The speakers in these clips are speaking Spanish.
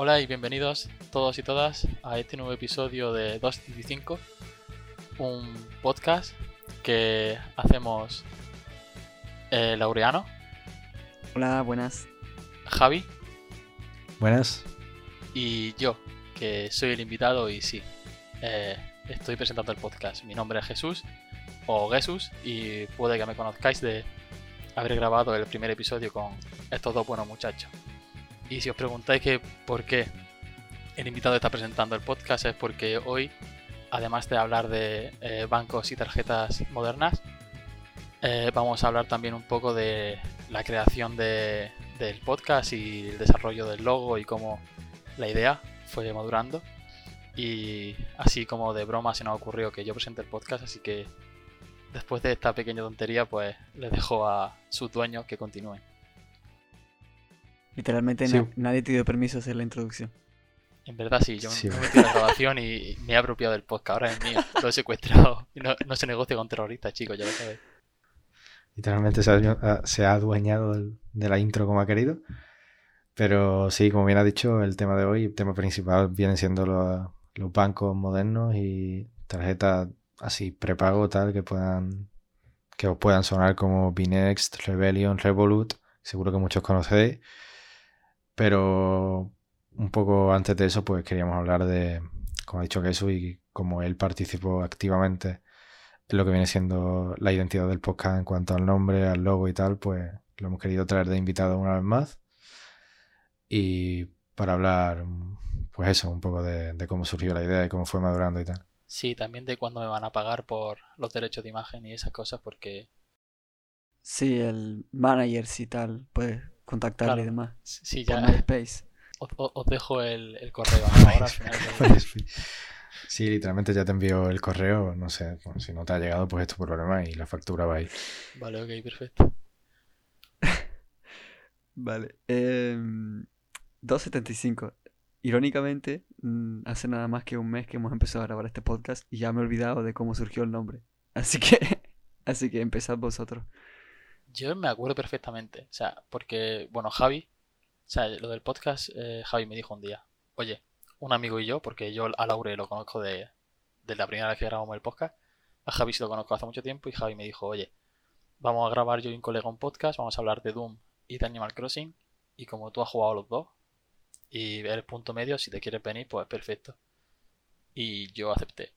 Hola y bienvenidos todos y todas a este nuevo episodio de 215, un podcast que hacemos eh, Laureano, Hola, buenas. Javi Buenas. y yo, que soy el invitado y sí, eh, estoy presentando el podcast. Mi nombre es Jesús o Jesús y puede que me conozcáis de haber grabado el primer episodio con estos dos buenos muchachos. Y si os preguntáis por qué el invitado está presentando el podcast es porque hoy, además de hablar de eh, bancos y tarjetas modernas, eh, vamos a hablar también un poco de la creación de- del podcast y el desarrollo del logo y cómo la idea fue madurando. Y así como de broma se nos ocurrió que yo presente el podcast, así que después de esta pequeña tontería, pues les dejo a sus dueños que continúen. Literalmente Sí. na- nadie te dio permiso de hacer la introducción. En verdad sí, yo Sí. me he metido en la grabación y me he apropiado del podcast, ahora es mío, lo he secuestrado. Y No, no se negocia con terroristas, chicos, ya lo sabéis. Literalmente se ha, ah, se ha adueñado de la intro como ha querido. Pero sí, como bien ha dicho, el tema de hoy, el tema principal vienen siendo los, los bancos modernos y tarjetas así prepago tal que puedan que os puedan sonar como Binext, Rebellion, Revolut, seguro que muchos conocéis. Pero un poco antes de eso, pues queríamos hablar de, como ha dicho Jesús, y como él participó activamente en lo que viene siendo la identidad del podcast en cuanto al nombre, al logo y tal, pues lo hemos querido traer de invitado una vez más. Y para hablar, pues eso, un poco de, de cómo surgió la idea y cómo fue madurando y tal. Sí, también de cuándo me van a pagar por los derechos de imagen y esas cosas, porque Sí, el manager, si tal, puedes contactarle Claro. y demás. sí, Por ya MySpace. os, os- dejo el, el correo ahora Sí, literalmente ya te envió el correo, no sé, pues, si no te ha llegado, pues es tu problema y la factura va ahí. Vale, ok, perfecto. Vale. em, 275. Irónicamente, mm, hace nada más que un mes que hemos empezado a grabar este podcast y ya me he olvidado de cómo surgió el nombre. Así que, así que empezad vosotros. Yo me acuerdo perfectamente, o sea, porque, bueno, Javi, o sea, lo del podcast, eh, Javi me dijo un día, oye, un amigo y yo, porque yo a Laure lo conozco de, de la primera vez que grabamos el podcast, a Javi sí lo conozco hace mucho tiempo y Javi me dijo, oye, vamos a grabar yo y un colega un podcast, vamos a hablar de Doom y de Animal Crossing, y como tú has jugado los dos, y eres punto medio, si te quieres venir, pues perfecto. Y yo acepté.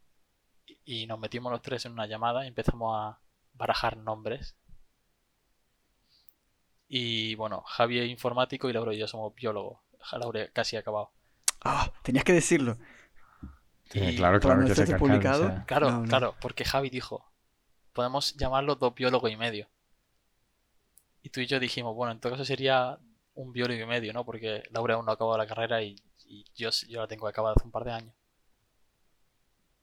Y nos metimos los tres en una llamada y empezamos a barajar nombres. Y bueno, Javi es informático y Laura y yo somos biólogos. Laura casi ha acabado. Ah, tenías que decirlo. Sí, Y claro, claro, cuando que se esté cascaron, publicado- o sea, Claro, No, no. claro, porque Javi dijo, podemos llamarlo dos biólogos y medio. Y tú y yo dijimos, bueno, en todo caso sería un biólogo y medio, ¿no? Porque Laura aún no ha acabado la carrera y, y yo, yo la tengo acabada hace un par de años.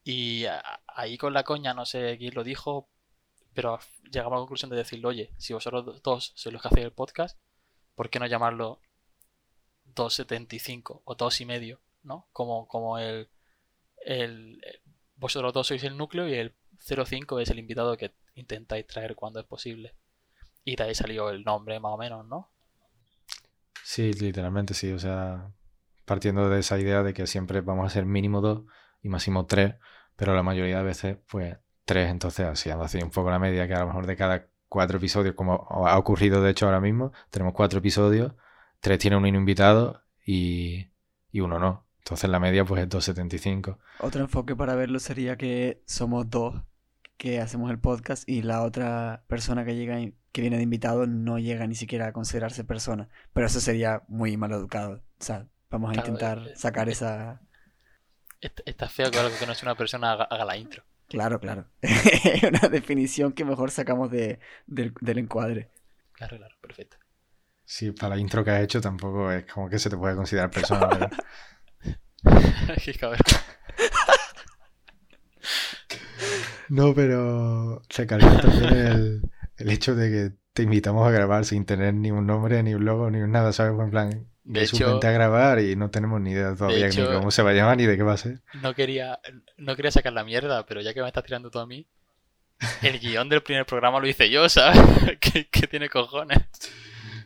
Y ahí con la coña, no sé quién lo dijo, pero llegamos a la conclusión de decirle, oye, si vosotros dos sois los que hacéis el podcast, ¿por qué no llamarlo 275 o dos y medio, ¿no? Como, como el, el, el- vosotros dos sois el núcleo y el 05 es el invitado que intentáis traer cuando es posible. Y de ahí salió el nombre más o menos, ¿no? Sí, literalmente sí, o sea, partiendo de esa idea de que siempre vamos a ser mínimo dos y máximo tres, pero la mayoría de veces, pues tres, entonces así ando así un poco la media que a lo mejor de cada cuatro episodios, como ha ocurrido de hecho ahora mismo, tenemos cuatro episodios, tres tienen un invitado y, y uno no. Entonces la media pues es 2.75. Otro enfoque para verlo sería que somos dos que hacemos el podcast y la otra persona que llega que viene de invitado no llega ni siquiera a considerarse persona. Pero eso sería muy mal educado. O sea, vamos a Claro, intentar eh, sacar eh, esa... Est- Está feo que algo que no es una persona haga, haga la intro. Claro, claro. Es una definición que mejor sacamos de, del, del encuadre. Claro, claro, perfecto. Sí, para la intro que has hecho tampoco es como que se te puede considerar persona, ¿verdad? Qué cabrón. No, pero recalcar también el, el hecho de que te invitamos a grabar sin tener ni un nombre, ni un logo, ni un nada, ¿sabes? En plan, De de hecho- vente a grabar y no tenemos ni idea todavía hecho- ni cómo se va a llamar ni de qué va a ser. No quería, no quería sacar la mierda, pero ya que me estás tirando tú a mí, el guion del primer programa lo hice yo, ¿sabes? ¿Qué, qué tiene cojones?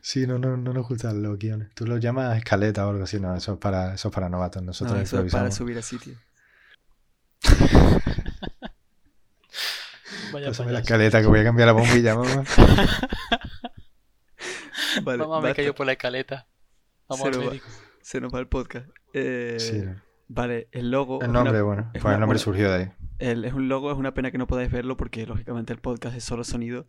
Sí, no, no, no nos gustan los guiones. Tú los llamas escaleta o algo así, no, eso es para, eso es para novatos. Nosotros No, eso es para subir a sitio. Vaya Pásame la escaleta que voy a cambiar la bombilla, mamá. Vale, Mamá, me caído por la escaleta. Vamos al Cero va-. Se nos va el podcast. Eh, Sí, Vale, el logo. el una- nombre, bueno, es pues una- el nombre una- surgió de ahí. el- es un logo, es una pena que no podáis verlo porque lógicamente el podcast es solo sonido.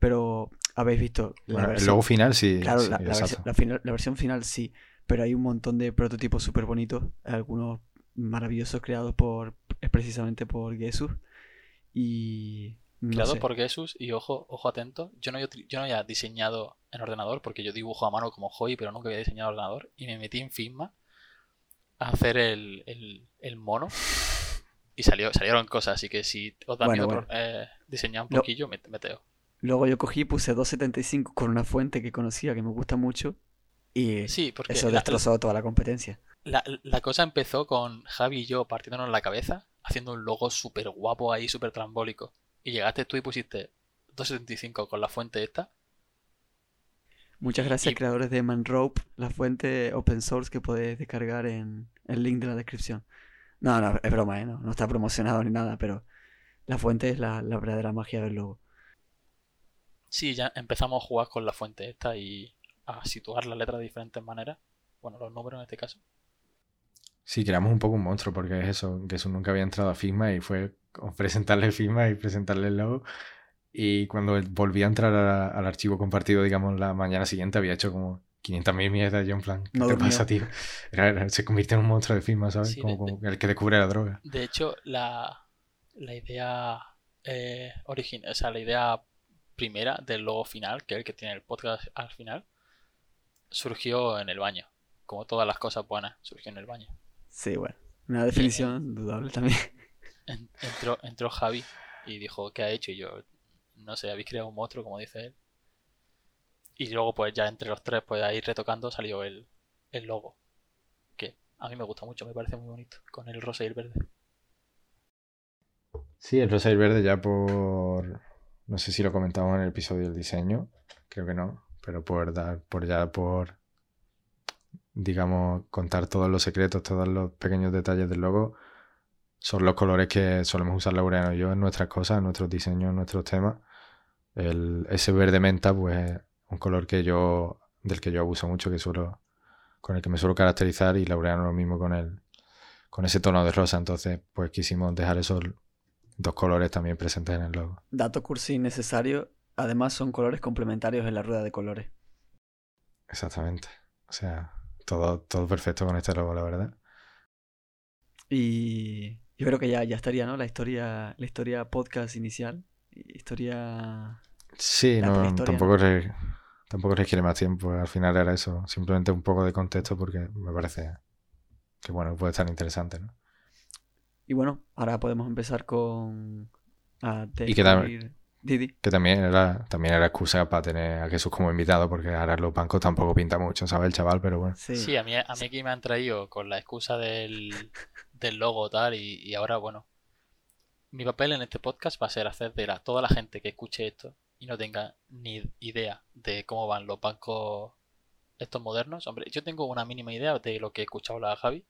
Pero habéis visto la Bueno, el versión- logo final sí, Claro, sí, la, la versión, la final- la versión final sí, pero hay un montón de prototipos súper bonitos, algunos maravillosos creados por es precisamente por Jesus y no Creado sé, por Jesus y ojo, ojo atento. Yo no, yo no había diseñado en ordenador porque yo dibujo a mano como hobby, pero nunca había diseñado en ordenador. Y me metí en Figma a hacer el, el- el mono. Y salió, salieron cosas, así que si os da Bueno, miedo bueno. eh, diseñar un Lo- poquillo, met- meteo. Luego yo cogí, puse 275 con una fuente que conocía que me gusta mucho y Sí, porque eso la, destrozó toda la competencia. la- la cosa empezó con Javi y yo partiéndonos la cabeza, haciendo un logo súper guapo ahí, súper trambólico. Y llegaste tú y pusiste 275 con la fuente esta. Muchas gracias Y- creadores de Manrope, la fuente open source que podéis descargar en el link de la descripción. No, no, es broma, ¿eh? no, no está promocionado ni nada, pero la fuente es la, la verdadera magia del logo. Sí, ya empezamos a jugar con la fuente esta y a situar las letras de diferentes maneras. Bueno, los números en este caso. Sí, creamos un poco un monstruo porque es eso, que eso nunca había entrado a Figma y fue presentarle Figma y presentarle el logo. Y cuando volví a entrar a- al archivo compartido, digamos, la mañana siguiente había hecho como 500.000 mierdas. Yo en plan, ¿qué No te pasa, tío? Era- era- se convirtió en un monstruo de Figma, ¿sabes? Sí, como, de- como el que descubre la droga. De hecho, la, la idea eh, original, o sea, la idea primera del logo final, que es el que tiene el podcast al final, surgió en el baño. Como todas las cosas buenas, surgió en el baño. Sí, bueno, una definición dudable también. En- entró, entró Javi y dijo, ¿qué ha hecho? Y yo, no sé, habéis creado un monstruo, como dice él. Y luego, pues ya entre los tres, pues ahí retocando salió el, el logo. Que a mí me gusta mucho, me parece muy bonito, con el rosa y el verde. Sí, el rosa y el verde ya por... No sé si lo comentamos en el episodio del diseño, creo que no, pero por dar, por ya por, digamos, contar todos los secretos, todos los pequeños detalles del logo, son los colores que solemos usar Laureano y yo en nuestras cosas, en nuestros diseños, en nuestros temas. El, ese verde menta, pues, es un color que yo, del que yo abuso mucho, que suelo, con el que me suelo caracterizar, y Laureano lo mismo con el, con ese tono de rosa. Entonces, pues quisimos dejar esos dos colores también presentes en el logo. Dato cursi innecesario, además son colores complementarios en la rueda de colores. Exactamente. O sea, todo, todo perfecto con este logo, la verdad. Y yo creo que ya, ya estaría, ¿no? La historia, la historia podcast inicial. Historia... Sí, no, tampoco, re- tampoco requiere más tiempo. Al final era eso. Simplemente un poco de contexto porque me parece que, bueno, puede estar interesante, ¿no? Y bueno, ahora podemos empezar con... A Y que Didi. Que también era, también era excusa para tener a Jesús como invitado porque ahora los bancos tampoco pinta mucho, ¿sabes? El chaval, pero bueno. Sí. Sí, a mí, a mí aquí me han traído con la excusa del, del logo tal y, y ahora, bueno, mi papel en este podcast va a ser hacer de la, toda la gente que escuche esto y no tenga ni idea de cómo van los bancos estos modernos. Hombre, yo tengo una mínima idea de lo que he escuchado la Javi,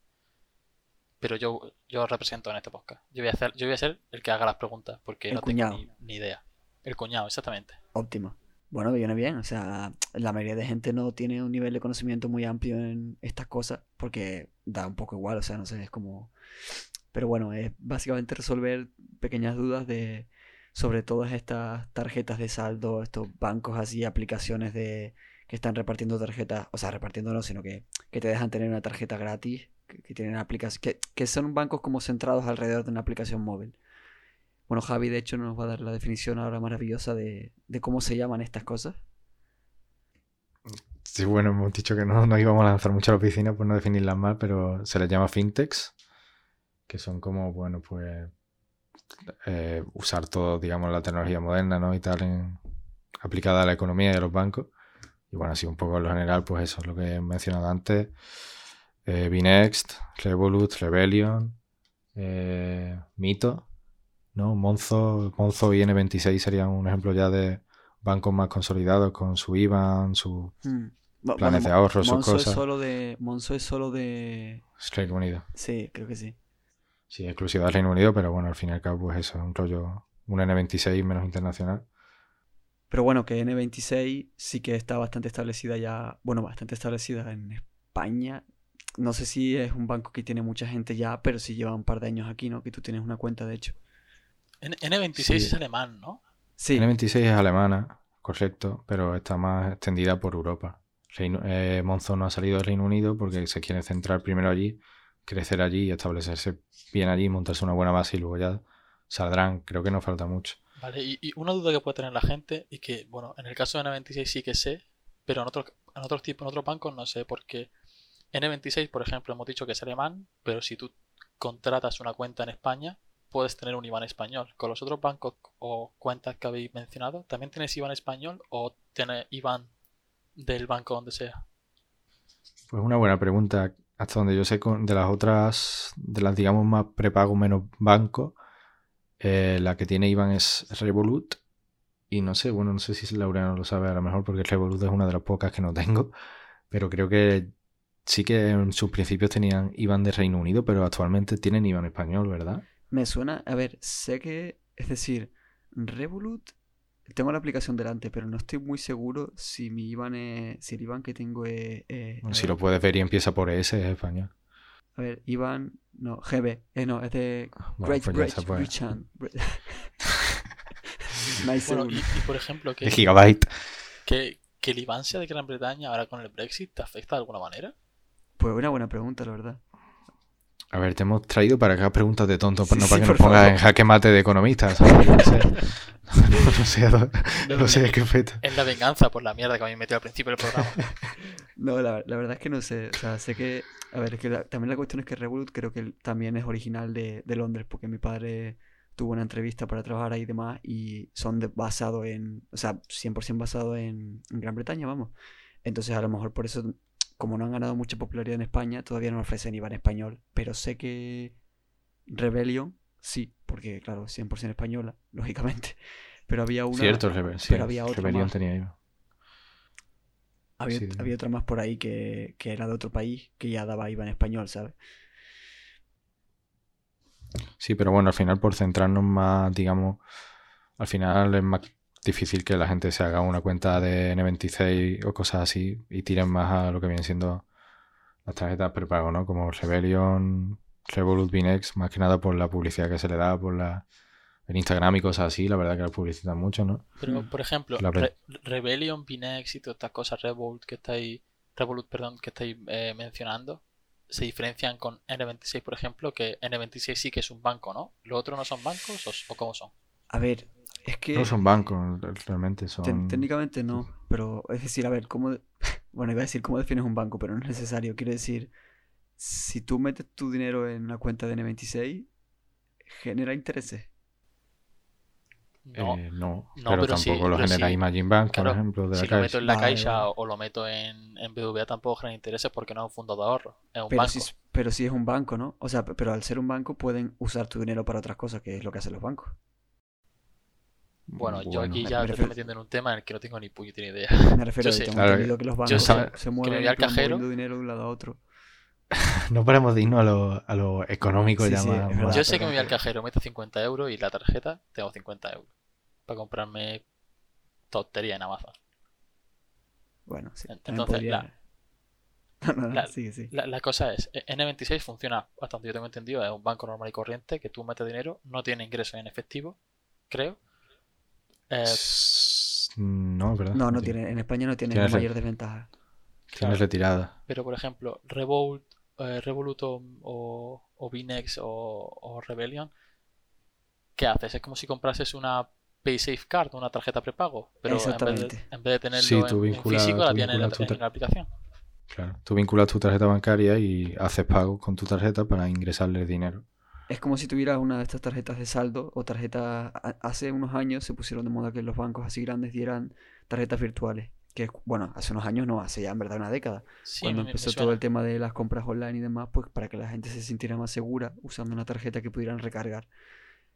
pero yo, yo represento en este podcast. Yo voy a hacer, yo voy a ser el que haga las preguntas porque El no cuñado. tengo ni, ni idea. El cuñado, exactamente. Óptimo. Bueno, viene bien. O sea, la mayoría de gente no tiene un nivel de conocimiento muy amplio en estas cosas porque da un poco igual. O sea, no sé, es como... Pero bueno, es básicamente resolver pequeñas dudas de sobre todas estas tarjetas de saldo, estos bancos así, aplicaciones de que están repartiendo tarjetas, o sea, repartiendo no, sino que, que te dejan tener una tarjeta gratis, que, tienen aplicaciones, que son bancos como centrados alrededor de una aplicación móvil. Bueno, Javi de hecho nos va a dar la definición ahora maravillosa de, cómo se llaman estas cosas. Sí, bueno, hemos dicho que no íbamos a lanzar mucho a la piscina por no definirlas mal, pero se les llama fintechs, que son como, bueno, pues eh, usar todo, digamos, la tecnología moderna, ¿no? Y tal, aplicada a la economía y a los bancos. Y bueno, así un poco en lo general, pues eso es lo que he mencionado antes. Eh, Revolut, Rebellion, eh, Mito, ¿no? Monzo, Monzo y N26 serían un ejemplo ya de bancos más consolidados con su IBAN, su Mm. Planes bueno, de ahorro, sus Monzo es cosas. solo de. Monzo es solo de. Reino Unido. Sí, creo que sí. Sí, exclusiva del Reino Unido, pero bueno, al fin y al cabo, pues eso, es un rollo, un N26 menos internacional. Pero bueno, que N26 sí que está bastante establecida ya. Bueno, bastante establecida en España. No sé si es un banco que tiene mucha gente ya, pero sí lleva un par de años aquí, ¿no? Que tú tienes una cuenta, de hecho. N- N26 Sí. es alemán, ¿no? Sí, N26 es alemana, correcto, pero está más extendida por Europa. Reino, eh, Monzo no ha salido del Reino Unido porque se quiere centrar primero allí, crecer allí y establecerse bien allí, montarse una buena base y luego ya saldrán. Creo que no falta mucho. Vale, y, y una duda que puede tener la gente, y que, bueno, en el caso de N26 sí que sé, pero en otros en otros tipos, en otros bancos no sé, porque N26, por ejemplo, hemos dicho que es alemán, pero si tú contratas una cuenta en España, puedes tener un IBAN español. Con los otros bancos o cuentas que habéis mencionado, ¿también tienes IBAN español o tienes IBAN del banco donde sea? Pues una buena pregunta. Hasta donde yo sé, de las otras, de las digamos más prepago menos banco, eh, la que tiene Iván es Revolut. Y no sé, bueno, no sé si Laureano lo sabe a lo mejor porque Revolut es una de las pocas que no tengo. Pero creo que sí que en sus principios tenían Iván de Reino Unido, pero actualmente tienen Iván español, ¿verdad? Me suena. A ver, sé que. Es decir, Revolut. Tengo la aplicación delante, pero no estoy muy seguro si mi IBAN es. Si el IBAN que tengo es. es- Bueno, si ver, lo puedes ver y empieza por S, es español. A ver, IBAN. No, GB. Eh, no, es de. Bueno, Great pues nice Bueno, y, por ejemplo, que, Gigabyte. que, que el IBAN sea de Gran Bretaña ahora con el Brexit, ¿te afecta de alguna manera? Pues una buena pregunta, la verdad. A ver, te hemos traído para que hagas preguntas de tonto, Sí, no sí, para que nos pongas favor. en jaque mate de economista, ¿sabes? Yo No sé, no, no sé, a dó- no sé qué fecha. Es la venganza por la mierda que habéis metido al principio del programa. No, la, la verdad es que no sé. O sea, sé que. A ver, es que la- también la cuestión es que Revolut creo que también es original de, de Londres, porque mi padre tuvo una entrevista para trabajar ahí y demás, y son de, basado en. O sea, 100% basado en, en Gran Bretaña, vamos. Entonces, a lo mejor por eso, como no han ganado mucha popularidad en España, todavía no ofrecen IVA en español. Pero sé que Rebellion, sí, porque, claro, 100% española, lógicamente. Pero había una. Cierto, Rebe- sí, había otra Rebelión más. tenía yo. Había, Sí. había otra más por ahí que, que era de otro país que ya daba IVA en español, ¿sabes? Sí, pero bueno, al final por centrarnos más, digamos, al final es más difícil que la gente se haga una cuenta de N26 o cosas así y tiren más a lo que vienen siendo las tarjetas prepago, ¿no? Como Rebellion, Revolut, Binex, más que nada por la publicidad que se le da, por la en Instagram y cosas así, la verdad que la publicitan mucho, ¿no? Pero, por ejemplo, La Re- Rebellion, Binex y todas estas cosas, Revolt que estáis, Revolut, perdón, que estáis eh, mencionando, se diferencian con N26, por ejemplo, que N26 sí que es un banco, ¿no? ¿Los otros no son bancos o, o cómo son? A ver, es que No son bancos, realmente son... técnicamente no, pero es decir, a ver, ¿cómo... de- Bueno, iba a decir cómo defines un banco, pero no es necesario. Quiero decir, si tú metes tu dinero en una cuenta de N26, genera intereses. No. Eh, no, No, pero, pero sí, tampoco lo pero genera sí. Imagine Bank, Claro, por ejemplo, de si la lo meto en la Caixa o lo meto en, en BBVA tampoco genera intereses porque no es un fondo de ahorro, es un Pero banco. si, es- pero si es un banco, ¿no? O sea, pero al ser un banco pueden usar tu dinero para otras cosas, que es lo que hacen los bancos. Bueno, yo aquí ya me refiero- estoy metiendo en un tema en el que no tengo ni puñetera idea. Me refiero, Yo tengo Claro, que los bancos se, que se me mueven al cajero. dinero de un lado a otro. No paramos de irnos a lo, a lo económico Sí, ya sí, más- verdad. Yo sé que me voy al cajero, meto 50 euros y la tarjeta tengo 50 euros para comprarme tontería en Amazon. Bueno, sí. Entonces, podría- No, no, no, la- sigue, sí. La, la cosa es, eh, N26 funciona, hasta donde yo tengo entendido, es un banco normal y corriente que tú metes dinero, no tiene ingresos en efectivo, creo. Eh, No, ¿verdad? No, no tiene, en España no tiene mayor desventaja. Tienes retirada. pero por ejemplo, Revolt, eh, Revolut o, o, o Binex o, o Rebellion, ¿qué haces? Es como si comprases una PaySafe Card, una tarjeta prepago, pero en vez, de, Exactamente. en vez de tenerlo Sí, en- tú en, vincula- físico, tú la tienes en la, en la aplicación. Claro. Tú vinculas tu tarjeta bancaria y haces pago con tu tarjeta para ingresarle dinero. Es como si tuvieras una de estas tarjetas de saldo o tarjetas... Hace unos años se pusieron de moda que los bancos así grandes dieran tarjetas virtuales. Que, bueno, hace unos años no, hace ya en verdad una década. Sí, Cuando empezó todo el tema de las compras online y demás, pues para que la gente se sintiera más segura usando una tarjeta que pudieran recargar.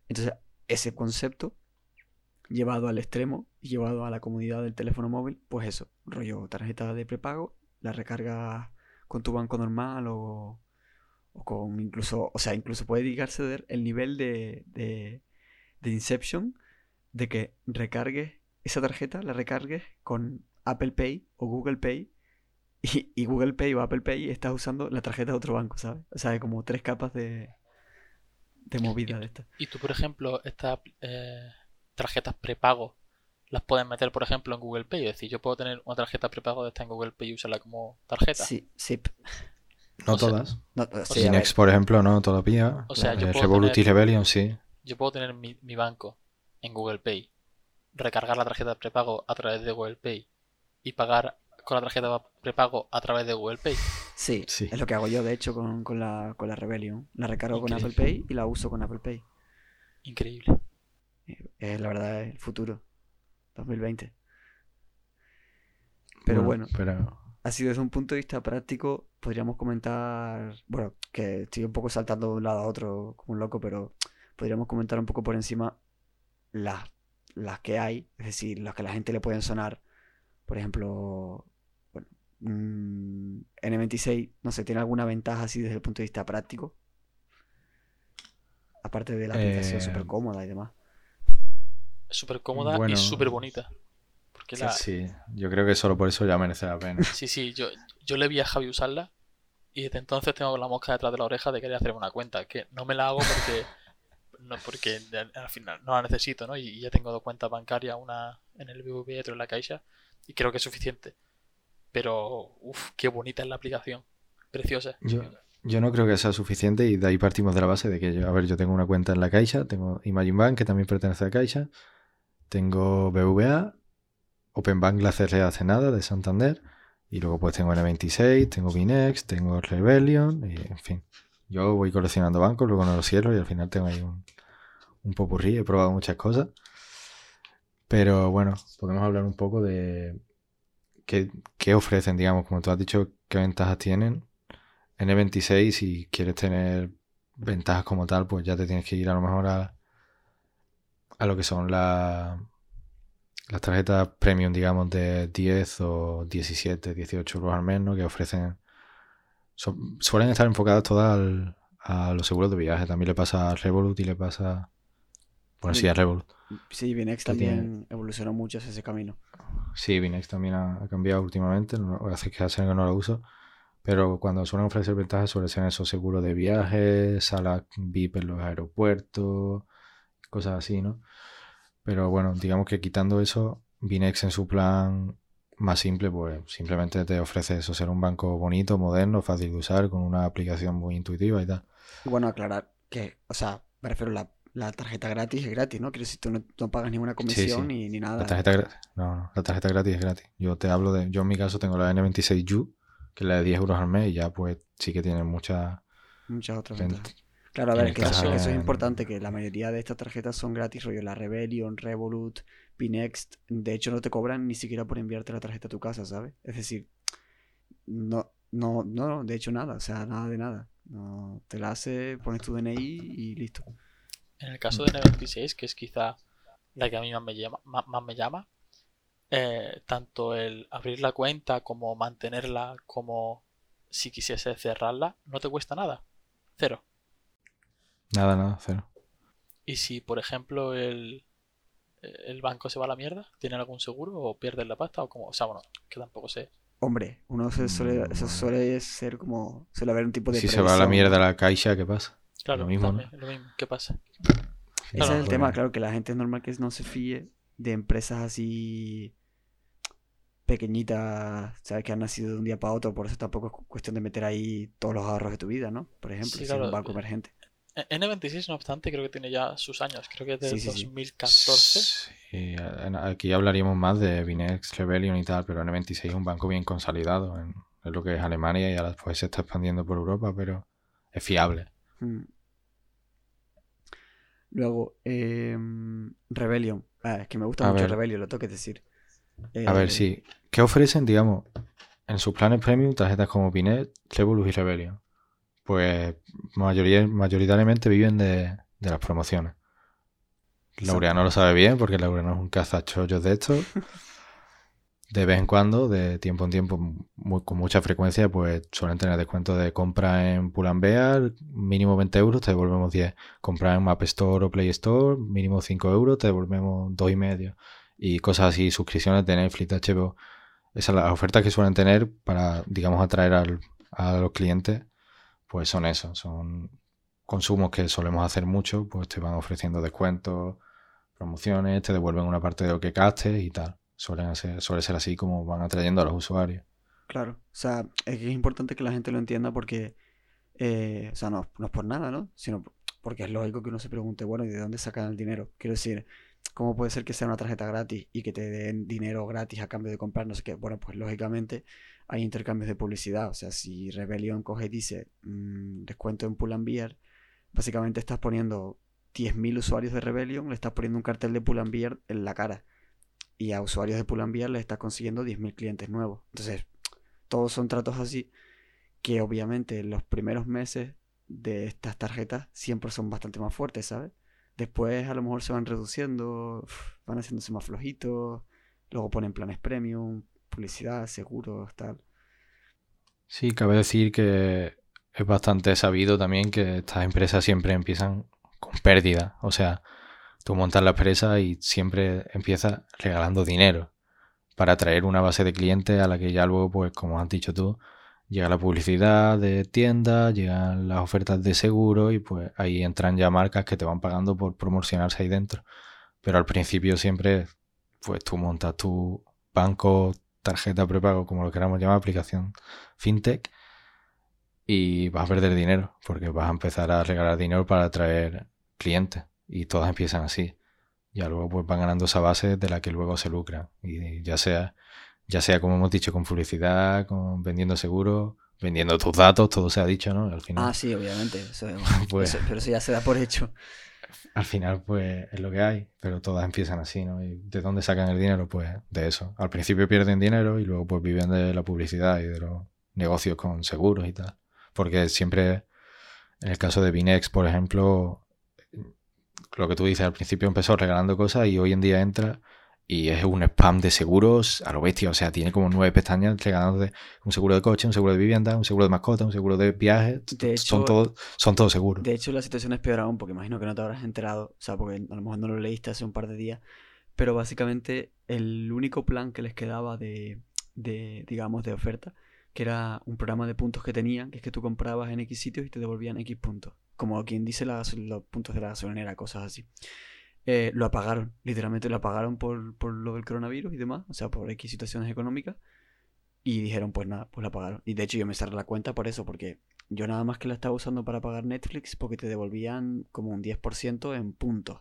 Entonces, ese concepto llevado al extremo llevado a la comodidad del teléfono móvil, pues eso, rollo tarjeta de prepago, la recargas con tu banco normal o, o con incluso, o sea, incluso puede llegarse a el nivel de, de, de Inception de que recargues esa tarjeta, la recargues con Apple Pay o Google Pay y, y Google Pay o Apple Pay estás usando la tarjeta de otro banco, ¿sabes? O sea, hay como tres capas de, de movida de esta. Y tú, por ejemplo, estas eh, tarjetas prepago las puedes meter, por ejemplo, en Google Pay. Es decir, yo puedo tener una tarjeta prepago de esta en Google Pay y usarla como tarjeta. Sí, sí. No O sea, todas. No, sí, a Cinex, ver, por ejemplo, no todavía. O sea, yo Eh, puedo Revolut y Rebellion sí. Yo puedo tener mi, mi banco en Google Pay, recargar la tarjeta de prepago a través de Google Pay y pagar con la tarjeta prepago a través de Google Pay. sí, Sí. es lo que hago yo, de hecho, con, con la, con la Rebellion. La recargo con Apple. Pay y la uso con Apple Pay. Increíble. Eh, Es la verdad el futuro. 2020. Pero bueno, Pero así desde un punto de vista práctico, podríamos comentar, bueno, que estoy un poco saltando de un lado a otro como un loco, pero podríamos comentar un poco por encima las, las que hay, es decir, las que a la gente le pueden sonar. Por ejemplo, bueno, mm, N26, no sé, ¿tiene alguna ventaja así desde el punto de vista práctico? Aparte de la aplicación Eh, súper cómoda y demás. Súper cómoda Bueno. y súper bonita. Porque la, sí, yo creo que solo por eso ya merece la pena. Sí, sí, yo, yo le vi a Javi usarla y desde entonces tengo la mosca detrás de la oreja de querer hacerme una cuenta. Que no me la hago porque no porque al al final no la necesito, ¿no? Y ya tengo dos cuentas bancarias, una en el BBVA y otra en la Caixa, y creo que es suficiente. Pero, uff, qué bonita es la aplicación. Preciosa. Yo, yo no creo que sea suficiente y de ahí partimos de la base de que, yo, a ver, yo tengo una cuenta en la Caixa, tengo Imagine Bank, que también pertenece a Caixa, tengo BVA, Open Bank la cerré hace nada, de Santander, y luego pues tengo N26, tengo Binex, tengo Rebellion, y en fin. Yo voy coleccionando bancos, luego no los cierro y al final tengo ahí un, un popurrí, he probado muchas cosas. Pero bueno, podemos hablar un poco de qué, ofrecen, digamos, como tú has dicho, qué ventajas tienen. N26, si quieres tener ventajas como tal, pues ya te tienes que ir a lo mejor a, a lo que son la- las tarjetas premium, digamos, de 10 o 17, 18 euros al menos, que ofrecen. son- suelen estar enfocadas todas al- a los seguros de viaje. También le pasa a Revolut y le pasa. Bueno, sí, a Revolut. Sí, Binex tiene- también evolucionó mucho hacia ese camino. Sí, Binex también ha, ha cambiado últimamente, no, hace que hace que no lo uso, pero cuando suelen ofrecer ventajas suelen ser esos seguros de viaje, salas VIP en los aeropuertos, cosas así, ¿no? Pero bueno, digamos que quitando eso, Binex en su plan más simple, pues simplemente te ofrece eso, ser un banco bonito, moderno, fácil de usar, con una aplicación muy intuitiva y tal. Y bueno, aclarar que, o sea, me refiero a la, la tarjeta gratis es gratis, ¿no? Quiero decir, tú no, no pagas ninguna comisión sí. Ni, ni nada. La tarjeta, no, no, la tarjeta gratis es gratis. Yo te hablo de, yo en mi caso tengo la N26U, que es la de 10 euros al mes y ya pues sí que tiene mucha... Muchas otras Ven- ventajas. Claro, a ver, que eso, eso es importante, que la mayoría de estas tarjetas son gratis, rollo la Rebellion, Revolut, Pinext. De hecho, no te cobran ni siquiera por enviarte la tarjeta a tu casa, ¿sabes? Es decir, no, no, no, de hecho nada, o sea, nada de nada. No, te la hace, pones tu DNI y listo. En el caso de N26, que es quizá la que a mí más me llama, más, más me llama eh, tanto el abrir la cuenta como mantenerla, como si quisiese cerrarla, no te cuesta nada. Cero. Nada, nada, cero. Y si, por ejemplo, el, el banco se va a la mierda, ¿tiene algún seguro o pierdes la pasta? O como, o sea, bueno, que tampoco sé. Hombre, uno se suele, Mm, eso bueno. suele ser como, suele haber un tipo de Si se va a la mierda la caixa, ¿qué pasa? Claro, Lo mismo, ¿no? lo mismo. ¿Qué pasa? Ese Claro, es el pues, tema, claro, que la gente es normal que no se fíe de empresas así pequeñitas, ¿sabes? Que han nacido de un día para otro, por eso tampoco es cu- cuestión de meter ahí todos los ahorros de tu vida, ¿no? Por ejemplo, Sí, si es un banco eh, emergente. E- N26, no obstante, creo que tiene ya sus años. Creo que es del Sí, sí, sí. 2014. Sí, en- aquí hablaríamos más de Binex, Rebellion y tal, pero N26 es un banco bien consolidado en, en lo que es Alemania y ahora pues se está expandiendo por Europa, pero es fiable. Mm. Luego, em, Rebellion. Ah, es que me gusta A mucho ver. Rebellion, lo tengo que decir. A ver, Eh, sí. ¿Qué ofrecen, digamos, en sus planes premium tarjetas como Binet, Revolut y Rebellion? Pues mayoría, mayoritariamente viven de, de las promociones. Laureano lo sabe bien porque Laureano es un cazachorros de esto. De vez en cuando, de tiempo en tiempo, muy- con mucha frecuencia, pues suelen tener descuento de compra en Pull&Bear, mínimo 20 euros, te devolvemos 10. Compra en App Store o Play Store, mínimo 5 euros, te devolvemos 2,5. Y cosas así, suscripciones de Netflix, de HBO. Esas las ofertas que suelen tener para, digamos, atraer al- a los clientes, pues son eso, son consumos que solemos hacer mucho, pues te van ofreciendo descuentos, promociones, te devuelven una parte de lo que gastes y tal. Suelen ser, suele ser así como van atrayendo a los usuarios. Claro, o sea, es que es importante que la gente lo entienda porque, eh, o sea, no, no es por nada, ¿no? Sino porque es lógico que uno se pregunte, bueno, ¿y de dónde sacan el dinero? Quiero decir, ¿cómo puede ser que sea una tarjeta gratis y que te den dinero gratis a cambio de comprar no sé qué? Bueno, pues lógicamente hay intercambios de publicidad, o sea, si Rebellion coge y dice mm, descuento en Pull&Bear, básicamente estás poniendo 10.000 usuarios de Rebellion, le estás poniendo un cartel de Pull&Bear en la cara y a usuarios de Pull&Bear le estás consiguiendo 10.000 clientes nuevos. Entonces, todos son tratos así que obviamente los primeros meses de estas tarjetas siempre son bastante más fuertes, ¿sabes? Después a lo mejor se van reduciendo, van haciéndose más flojitos, luego ponen planes premium, publicidad, seguros, tal. Sí, cabe decir que es bastante sabido también que estas empresas siempre empiezan con pérdida. O sea, tú montas la empresa y siempre empiezas regalando dinero para atraer una base de clientes a la que ya luego, pues como has dicho tú, llega la publicidad de tiendas, llegan las ofertas de seguro y pues ahí entran ya marcas que te van pagando por promocionarse ahí dentro. Pero al principio siempre, pues tú montas tu banco, tarjeta prepago, como lo queramos llamar, aplicación fintech y vas a perder dinero porque vas a empezar a regalar dinero para atraer clientes y todas empiezan así. Ya luego pues van ganando esa base de la que luego se lucran y ya sea ya sea como hemos dicho con publicidad, con vendiendo seguros, vendiendo tus datos, todo se ha dicho, ¿no? Al final Ah, sí, obviamente, eso, Pues- eso- pero eso ya se da por hecho. Al final pues es lo que hay, pero todas empiezan así, ¿no? ¿Y de dónde sacan el dinero? Pues de eso. Al principio pierden dinero y luego pues viven de la publicidad y de los negocios con seguros y tal. Porque siempre, en el caso de Binex, por ejemplo, lo que tú dices, al principio empezó regalando cosas y hoy en día entra y es un spam de seguros a lo bestia. O sea, tiene como nueve pestañas regalándote un seguro de coche, un seguro de vivienda, un seguro de mascota, un seguro de viaje. De son hecho- todos son todos seguros. De hecho, la situación es peor aún, porque imagino que no te habrás enterado, o sea, porque a lo mejor no lo leíste hace un par de días, pero básicamente el único plan que les quedaba de, de, digamos, de oferta, que era un programa de puntos que tenían, que es que tú comprabas en X sitios y te devolvían X puntos, como quien dice la gasol- los puntos de la gasolinera, cosas así. Eh, lo apagaron, literalmente lo apagaron por, por lo del coronavirus y demás, o sea, por X situaciones económicas, y dijeron, pues nada, pues lo apagaron. Y de hecho yo me cerré la cuenta por eso, porque yo nada más que la estaba usando para pagar Netflix porque te devolvían como un 10% en puntos.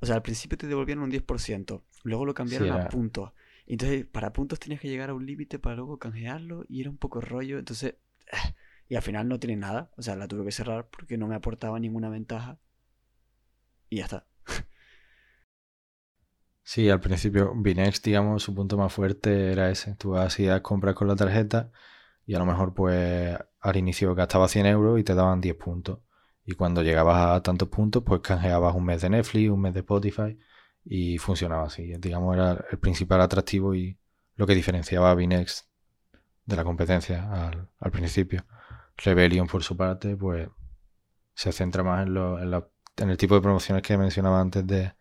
O sea, al principio te devolvían un 10%, luego lo cambiaron a era- puntos. Entonces, para puntos tenías que llegar a un límite para luego canjearlo y era un poco rollo. Entonces, y al final no tiene nada. O sea, la tuve que cerrar porque no me aportaba ninguna ventaja. Y ya está. Sí, al principio Binex, digamos, su punto más fuerte era ese. Tú hacías compras con la tarjeta y a lo mejor pues al inicio gastabas 100 euros y te daban 10 puntos. Y cuando llegabas a tantos puntos, pues canjeabas un mes de Netflix, un mes de Spotify y funcionaba así. Digamos, era el principal atractivo y lo que diferenciaba a Binex de la competencia al, al principio. Rebellion, por su parte, pues se centra más en, lo- en la- en el tipo de promociones que mencionaba antes de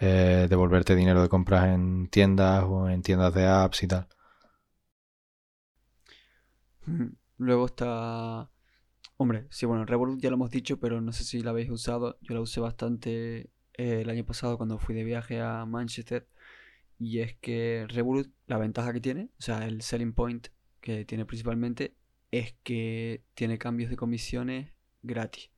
eh, devolverte dinero de compras en tiendas o en tiendas de apps y tal. Ujú. Luego está... Hombre, sí, bueno, Revolut ya lo hemos dicho, pero no sé si la habéis usado. Yo la usé bastante eh, el año pasado cuando fui de viaje a Manchester. Y es que Revolut, la ventaja que tiene, o sea, el selling point que tiene principalmente, es que tiene cambios de comisiones gratis.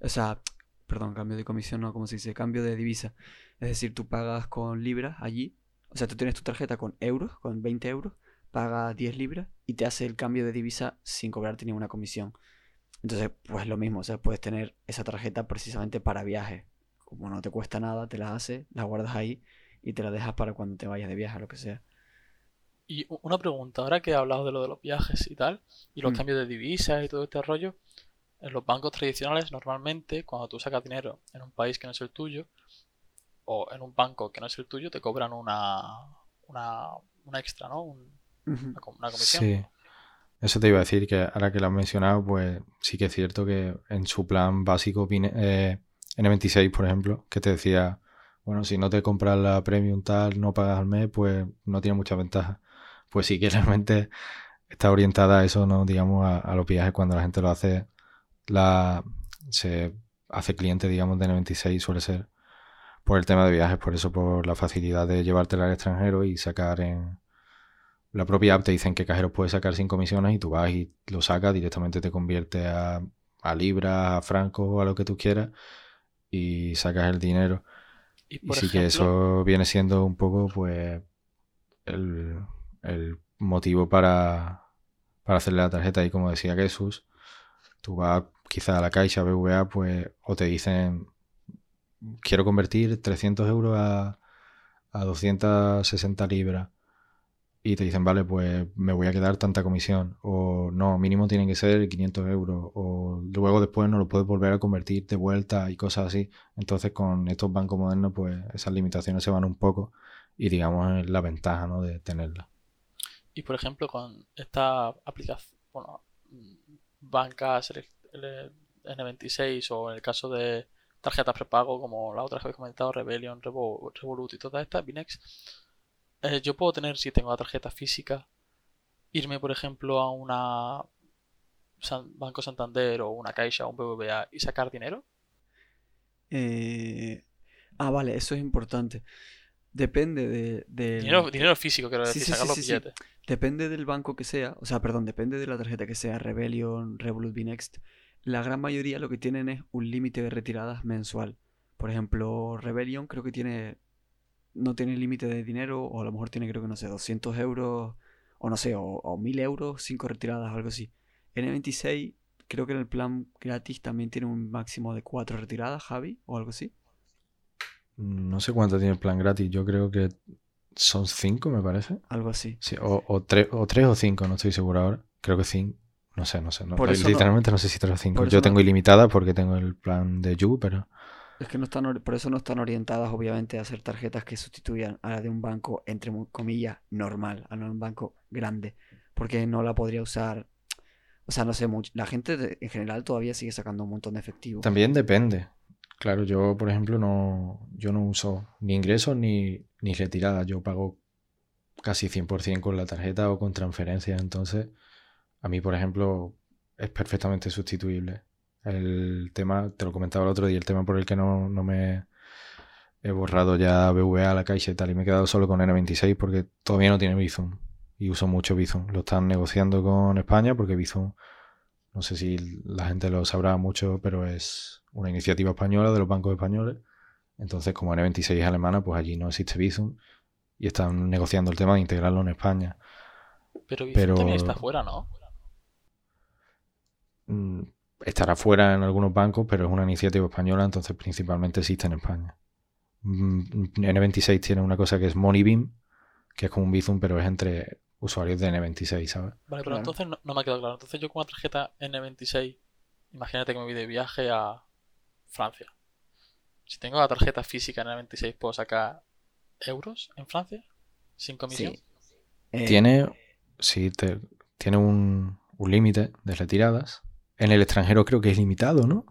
O sea, perdón, cambio de comisión, no, como se dice, cambio de divisa. Es decir, tú pagas con libras allí. O sea, tú tienes tu tarjeta con euros, con 20 euros, pagas 10 libras y te hace el cambio de divisa sin cobrarte ninguna comisión. Entonces, pues lo mismo, o sea, puedes tener esa tarjeta precisamente para viajes. Como no te cuesta nada, te la haces, la guardas ahí y te la dejas para cuando te vayas de viaje, lo que sea. Y una pregunta, ahora que he hablado de lo de los viajes y tal, y los Mm. cambios de divisas y todo este rollo, en los bancos tradicionales normalmente cuando tú sacas dinero en un país que no es el tuyo, o en un banco que no es el tuyo te cobran una, una, una extra, ¿no? Un- una, com- una comisión. Sí. Eso te iba a decir que ahora que lo has mencionado, pues sí que es cierto que en su plan básico eh, N26, por ejemplo, que te decía, bueno, si no te compras la Premium tal, no pagas al mes, pues no tiene mucha ventaja. Pues sí que realmente está orientada a eso, ¿no? Digamos, a, a los viajes cuando la gente lo hace, la se hace cliente, digamos, de N26 suele ser por el tema de viajes, por eso, por la facilidad de llevártela al extranjero y sacar en la propia app te dicen qué cajeros puedes sacar sin comisiones y tú vas y lo sacas, directamente te convierte a, a libras, a francos o a lo que tú quieras y sacas el dinero. Y Y por sí que eso viene siendo un poco pues el, el motivo para, para hacerle la tarjeta y como decía Jesús, tú vas quizá la caixa BVA pues o te dicen quiero convertir 300 euros a, a 260 libras y te dicen, vale, pues me voy a quedar tanta comisión. O no, mínimo tienen que ser 500 euros. O luego después no lo puedes volver a convertir de vuelta y cosas así. Entonces con estos bancos modernos, pues esas limitaciones se van un poco y digamos la ventaja, ¿no? De tenerla. y por ejemplo, con esta aplicación, bueno, mm, bancas ele- ele- N26 o en el caso de tarjetas prepago, como la otra que habéis comentado, Rebellion, Revo- Revolut y todas estas, Binex, eh, yo puedo tener, si tengo la tarjeta física, irme, por ejemplo, a una San- Banco Santander o una Caixa o un BBVA y sacar dinero. Eh, Ah, vale, eso es importante. Depende de, del- Dinero, dinero físico, quiero decir, sí, sacar sí, los billetes. Depende del banco que sea, o sea, perdón, depende de la tarjeta que sea, Rebellion, Revolut, Binext. La gran mayoría lo que tienen es un límite de retiradas mensual. Por ejemplo, Rebellion creo que tiene, no tiene límite de dinero, o a lo mejor tiene creo que no sé, 200 euros, o no sé, o, o 1000 euros, 5 retiradas, algo así. N26 creo que en el plan gratis también tiene un máximo de 4 retiradas, Javi, o algo así. No sé cuánto tiene el plan gratis. Yo creo que son cinco, me parece. Algo así. Sí, o, o, o tres o cinco, no estoy seguro ahora. Creo que cinco. No sé, no sé. No, Por eso no- literalmente no, sé si tres o cinco. Yo tengo ilimitada porque tengo el plan de You, pero Es que no están, or- por eso no están orientadas, obviamente, a hacer tarjetas que sustituyan a la de un banco, entre comillas, normal, a no un banco grande. Porque no la podría usar. O sea, no sé mucho. La gente en general todavía sigue sacando un montón de efectivo. también depende. Claro, yo, por ejemplo, no, yo no uso ni ingresos ni, ni retiradas. Yo pago casi 100% con la tarjeta o con transferencias. Entonces, a mí, por ejemplo, es perfectamente sustituible. El tema, te lo comentaba el otro día, el tema por el que no, no me he borrado ya BVA, la Caixa y tal, y me he quedado solo con N26 porque todavía no tiene Bizum. Y uso mucho Bizum. Lo están negociando con España porque Bizum, no sé si la gente lo sabrá mucho, pero es una iniciativa española de los bancos españoles. Entonces, como N26 es alemana, pues allí no existe Bizum y están negociando el tema de integrarlo en España. Pero Bizum Pero- también está fuera, ¿no? Mm, Estará fuera en algunos bancos, pero es una iniciativa española, entonces principalmente existe en España. Mm, N26 tiene una cosa que es Moneybeam, que es como un Bizum, pero es entre usuarios de N26, ¿sabes? Vale, pero Claro. entonces no, no me ha quedado claro. Entonces yo con una tarjeta N26, imagínate que me voy de viaje a Francia. Si tengo la tarjeta física N26, ¿puedo sacar euros en Francia? ¿Sin comisión? Sí. Eh, Tiene, sí, te- tiene un, un límite de retiradas. En el extranjero creo que es limitado, ¿no?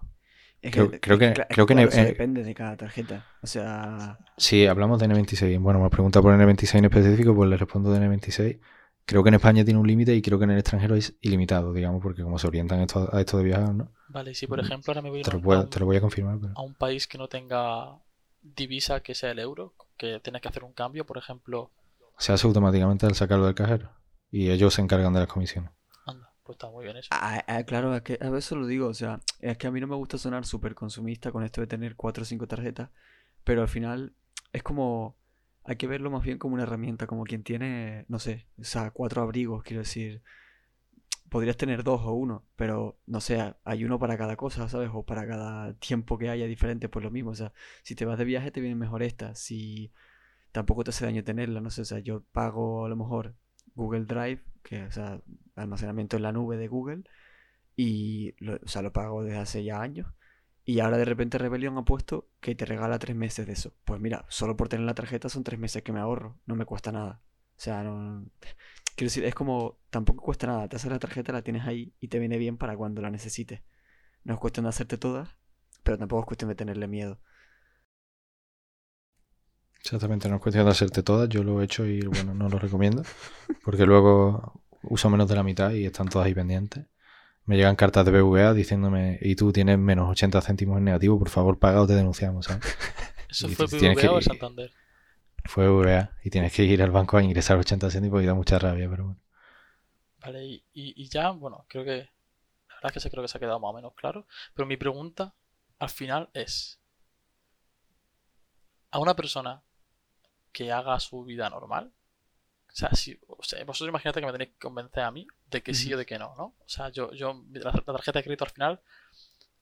es creo- creo que- creo que claro, en- eso depende de cada tarjeta. O sea, Sí, hablamos de N26. Bueno, me has preguntado por N26 en específico, pues le respondo de N26. Creo que en España tiene un límite y creo que en el extranjero es ilimitado, digamos, porque como se orientan esto- a esto de viajar, ¿no? Vale, si por Mm, ejemplo ahora me voy a ir Te a lo, un- puedo- a un- te lo voy a confirmar. pero- a un país que no tenga divisa que sea el euro, que tienes que hacer un cambio, por ejemplo, Se hace automáticamente al sacarlo del cajero. Y ellos se encargan de las comisiones. Pues está muy bien eso. Ah, ah, claro, es que a veces lo digo, o sea, es que a mí no me gusta sonar súper consumista con esto de tener cuatro o cinco tarjetas, pero al final es como, hay que verlo más bien como una herramienta, como quien tiene, no sé, o sea, cuatro abrigos, quiero decir, podrías tener dos o uno, pero no sé, hay uno para cada cosa, ¿sabes? O para cada tiempo que haya diferente, pues lo mismo, o sea, si te vas de viaje te viene mejor esta, si tampoco te hace daño tenerla, no sé, o sea, yo pago a lo mejor Google Drive, que, o sea, almacenamiento en la nube de Google, y lo, o sea, lo pago desde hace ya años. Y ahora de repente Rebellion ha puesto que te regala tres meses de eso. Pues mira, solo por tener la tarjeta son tres meses que me ahorro. No me cuesta nada. O sea, no. Quiero decir, es como. Tampoco cuesta nada. Te haces la tarjeta, la tienes ahí y te viene bien para cuando la necesites. No es cuestión de hacerte todas, pero tampoco es cuestión de tenerle miedo. Exactamente, no es cuestión de hacerte todas. Yo lo he hecho y bueno, no lo recomiendo. Porque luego uso menos de la mitad y están todas ahí pendientes. Me llegan cartas de BVA diciéndome, y tú tienes menos 80 céntimos en negativo, por favor paga o te denunciamos. ¿sabes? ¿Eso Y fue BBVA que- o Santander? Fue BVA y tienes que ir al banco a ingresar 80 céntimos y da mucha rabia, pero bueno. Vale, y ya, bueno, creo que. La verdad es que se creo que se ha quedado más o menos claro. Pero mi pregunta al final es. A una persona que haga su vida normal. O sea, si, o sea, vosotros imaginate que me tenéis que convencer a mí de que sí o de que no, ¿no? O sea, yo, yo la, la tarjeta de crédito al final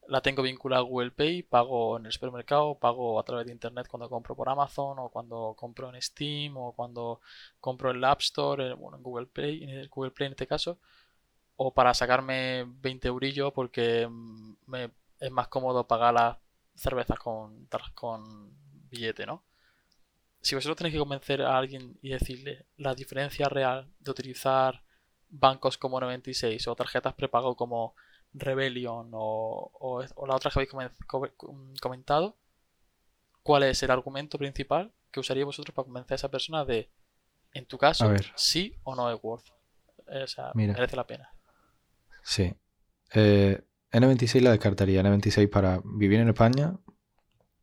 la tengo vinculada a Google Pay, pago en el supermercado, pago a través de internet cuando compro por Amazon o cuando compro en Steam o cuando compro en la App Store, eh, bueno, en Google Play, en el Google Play en este caso, o para sacarme 20 eurillos porque mm, me, es más cómodo pagar las cervezas con billete, ¿no? Si vosotros tenéis que convencer a alguien y decirle la diferencia real de utilizar bancos como 96 o tarjetas prepago como Rebellion o, o, o la otra que habéis comen- co- comentado, ¿cuál es el argumento principal que usaríais vosotros para convencer a esa persona de, en tu caso, sí o no es worth? O sea, Mira. merece la pena. Sí. Eh, N26 la descartaría. N26 para vivir en España.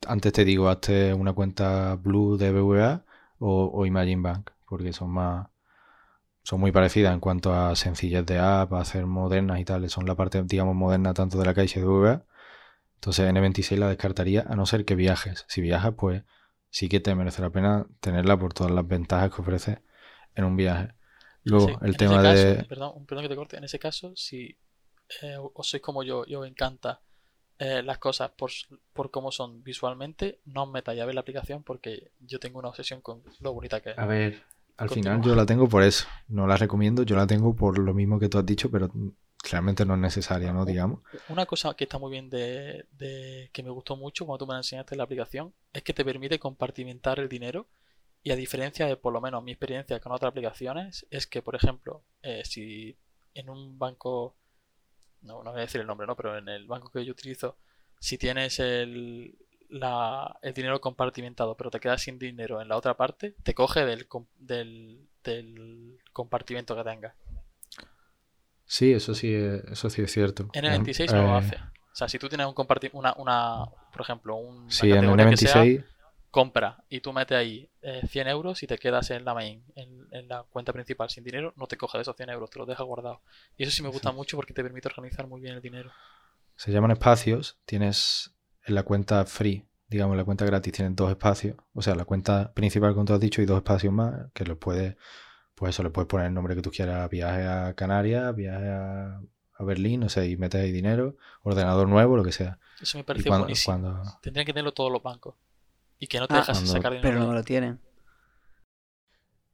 Antes te digo, hazte una cuenta Blue de BVA o, o Imagine Bank, porque son más. Son muy parecidas en cuanto a sencillez de app, a ser modernas y tal. Son la parte, digamos, moderna tanto de la Caixa y de BVA. Entonces N26 la descartaría, a no ser que viajes. Si viajas, pues sí que te merece la pena tenerla por todas las ventajas que ofrece en un viaje. Luego, Sí, el tema ese de. caso, perdón, perdón que te corte. En ese caso, si eh, os sois como yo y os encanta eh, las cosas por, por cómo son visualmente, no os metáis a ver la aplicación porque yo tengo una obsesión con lo bonita que es. A ver, al Continúa. final yo la tengo por eso. No la recomiendo, yo la tengo por lo mismo que tú has dicho, pero realmente no es necesaria, ¿no? Digamos. Una cosa que está muy bien de, de- que me gustó mucho cuando tú me la enseñaste en la aplicación es que te permite compartimentar el dinero y a diferencia de por lo menos mi experiencia con otras aplicaciones es que por ejemplo eh, si en un banco no, no voy a decir el nombre no pero en el banco que yo utilizo si tienes el, la- el dinero compartimentado pero te quedas sin dinero en la otra parte te coge del, del, del compartimento que tengas Sí, eso sí, es- eso sí es cierto. N26 Eh, no lo hace. O sea, si tú tienes un comparti una, una, por ejemplo, un, Sí, en categoría que sea N26, compra y tú metes ahí eh, 100 euros y te quedas en la main, en, en la cuenta principal sin dinero, no te coge de esos 100 euros, te los deja guardado. Y eso sí me gusta Sí. mucho porque te permite organizar muy bien el dinero. se llaman espacios. Tienes en la cuenta free, digamos, la cuenta gratis, tienes dos espacios. O sea, la cuenta principal, como tú has dicho, y dos espacios más, que los puedes, pues eso, le puedes poner el nombre que tú quieras, viaje a Canarias, viaje a, a Berlín, no sé, y metes ahí dinero, ordenador nuevo, lo que sea. Eso me cuando, buenísimo. cuando- Tendrían que tenerlo todos los bancos. Y que no te Ah, dejas cuando- sacar dinero. Pero no lo tienen.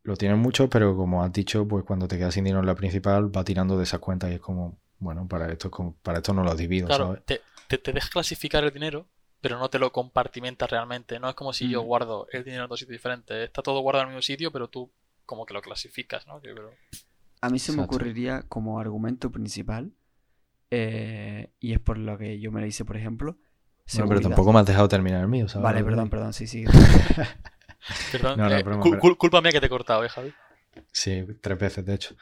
Lo tienen mucho, pero como has dicho, pues cuando te quedas sin dinero en la principal, va tirando de esas cuentas y es como, bueno, para esto, es como- para esto no lo divido, Claro, ¿sabes? te, te, te deja clasificar el dinero, pero no te lo compartimenta realmente. No es como si yo Mm. guardo el dinero en dos sitios diferentes. Está todo guardado en el mismo sitio, pero tú como que lo clasificas, ¿no? Yo creo. A mí se me ocurriría como argumento principal, eh, y es por lo que yo me la hice, por ejemplo. Bueno, pero seguridad. tampoco me has dejado terminar el mío, ¿sabes? Vale, perdón, perdón, sí, sí. Perdón, No, no, eh, broma, cul- pero- cul- culpa mía que te he cortado, ¿eh, Javi? Sí, tres veces, de hecho.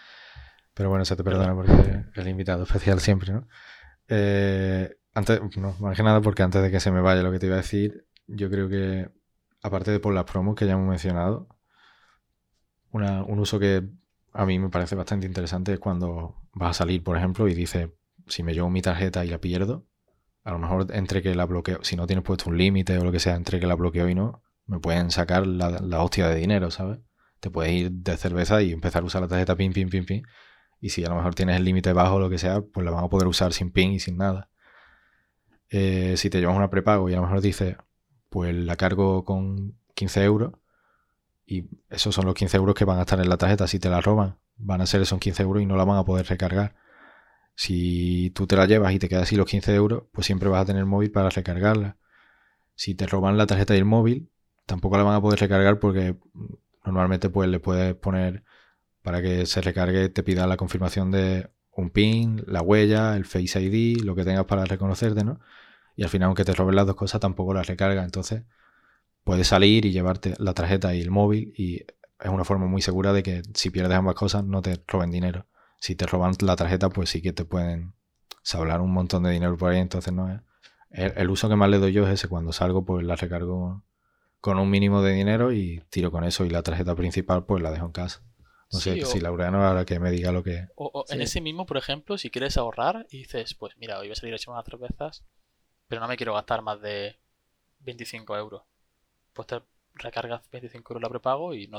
Pero bueno, se te perdona porque el invitado especial siempre, ¿no? Eh, antes, no, más que nada porque antes de que se me vaya lo que te iba a decir, yo creo que, aparte de por las promos que ya hemos mencionado, una- un uso que a mí me parece bastante interesante es cuando vas a salir, por ejemplo, y dices, si me llevo mi tarjeta y la pierdo, a lo mejor entre que la bloqueo, si no tienes puesto un límite o lo que sea, entre que la bloqueo y no, me pueden sacar la, hostia de dinero, ¿sabes? Te puedes ir de cerveza y empezar a usar la tarjeta pin, pin, pin, pin. Y si a lo mejor tienes el límite bajo o lo que sea, pues la van a poder usar sin pin y sin nada. Eh, si te llevas una prepago y a lo mejor dices, pues la cargo con 15 euros y esos son los 15 euros que van a estar en la tarjeta. Si te la roban, van a ser esos 15 euros y no la van a poder recargar. Si tú te la llevas y te quedas así los 15 euros, pues siempre vas a tener móvil para recargarla. Si te roban la tarjeta y el móvil, tampoco la van a poder recargar porque normalmente pues le puedes poner para que se recargue, te pida la confirmación de un PIN, la huella, el Face ID, lo que tengas para reconocerte, ¿no? Y al final, aunque te roben las dos cosas, tampoco las recarga. Entonces, puedes salir y llevarte la tarjeta y el móvil y es una forma muy segura de que si pierdes ambas cosas no te roben dinero. Si te roban la tarjeta, pues sí que te pueden sablar un montón de dinero por ahí, entonces no es... El, uso que más le doy yo es ese, cuando salgo pues la recargo con un mínimo de dinero y tiro con eso y la tarjeta principal pues la dejo en casa. No sé si Laureano ahora que me diga lo que... O, en ese mismo, por ejemplo, si quieres ahorrar y dices, pues mira, hoy voy a salir a echar unas cervezas, pero no me quiero gastar más de 25 euros. Pues te recargas 25 euros la prepago y no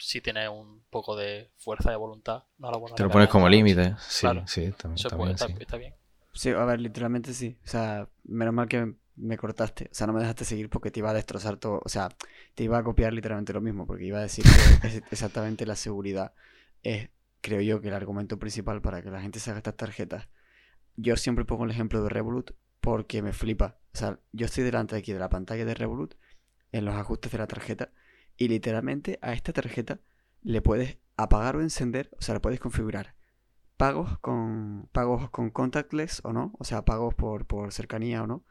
si tienes un poco de fuerza de voluntad, no la Te lo pones como límite, sí, sí, también, está, está, bien. Sí, a ver, literalmente sí. O sea, menos mal que me cortaste. O sea, no me dejaste seguir porque te iba a destrozar todo. O sea, te iba a copiar literalmente lo mismo porque iba a decir que exactamente la seguridad es, creo yo, que el argumento principal para que la gente se haga estas tarjetas. Yo siempre pongo el ejemplo de Revolut porque me flipa. O sea, yo estoy delante de aquí de la pantalla de Revolut en los ajustes de la tarjeta y literalmente a esta tarjeta le puedes apagar o encender, o sea, le puedes configurar pagos con pagos con contactless o no, o sea, pagos por, por cercanía o no.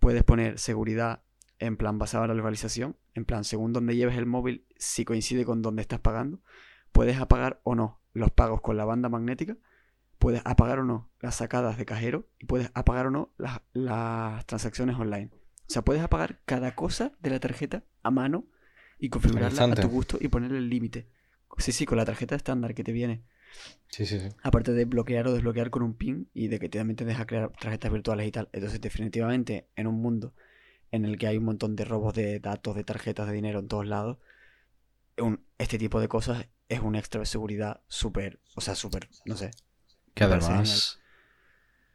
Puedes poner seguridad en plan basado en la localización, en plan según donde lleves el móvil, si coincide con donde estás pagando, puedes apagar o no los pagos con la banda magnética, puedes apagar o no las sacadas de cajero y puedes apagar o no las, las transacciones online. O sea, puedes apagar cada cosa de la tarjeta a mano y configurarla a tu gusto y ponerle el límite. Sí, sí, con la tarjeta estándar que te viene. Sí, sí, sí. Aparte de bloquear o desbloquear con un PIN y de que también te deja crear tarjetas virtuales y tal. Entonces, definitivamente, en un mundo en el que hay un montón de robos de datos, de tarjetas de dinero en todos lados, este tipo de cosas es un extra de seguridad súper, o sea, súper, no sé. Que además,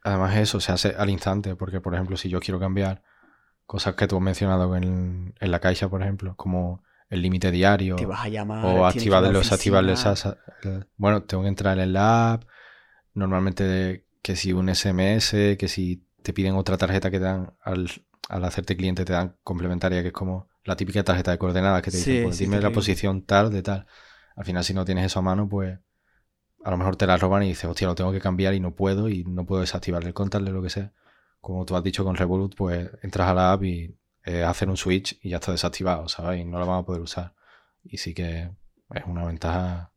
además eso se hace al instante, porque por ejemplo, si yo quiero cambiar cosas que tú has mencionado en, en la caixa, por ejemplo, como el límite diario. vas a llamar. O activarlos. Bueno, tengo que entrar en la app. Normalmente, que si un SMS, que si te piden otra tarjeta que te dan al, hacerte cliente, te dan complementaria, que es como la típica tarjeta de coordenadas que te dice, pues dime la posición tal de tal. Al final, si no tienes eso a mano, pues a lo mejor te la roban y dices, hostia, lo tengo que cambiar y no puedo y no puedo desactivar el de lo que sea. Como tú has dicho con Revolut, pues entras a la app y eh, hacer un switch y ya está desactivado, ¿sabes? Y no lo vamos a poder usar. Y sí que es una ventaja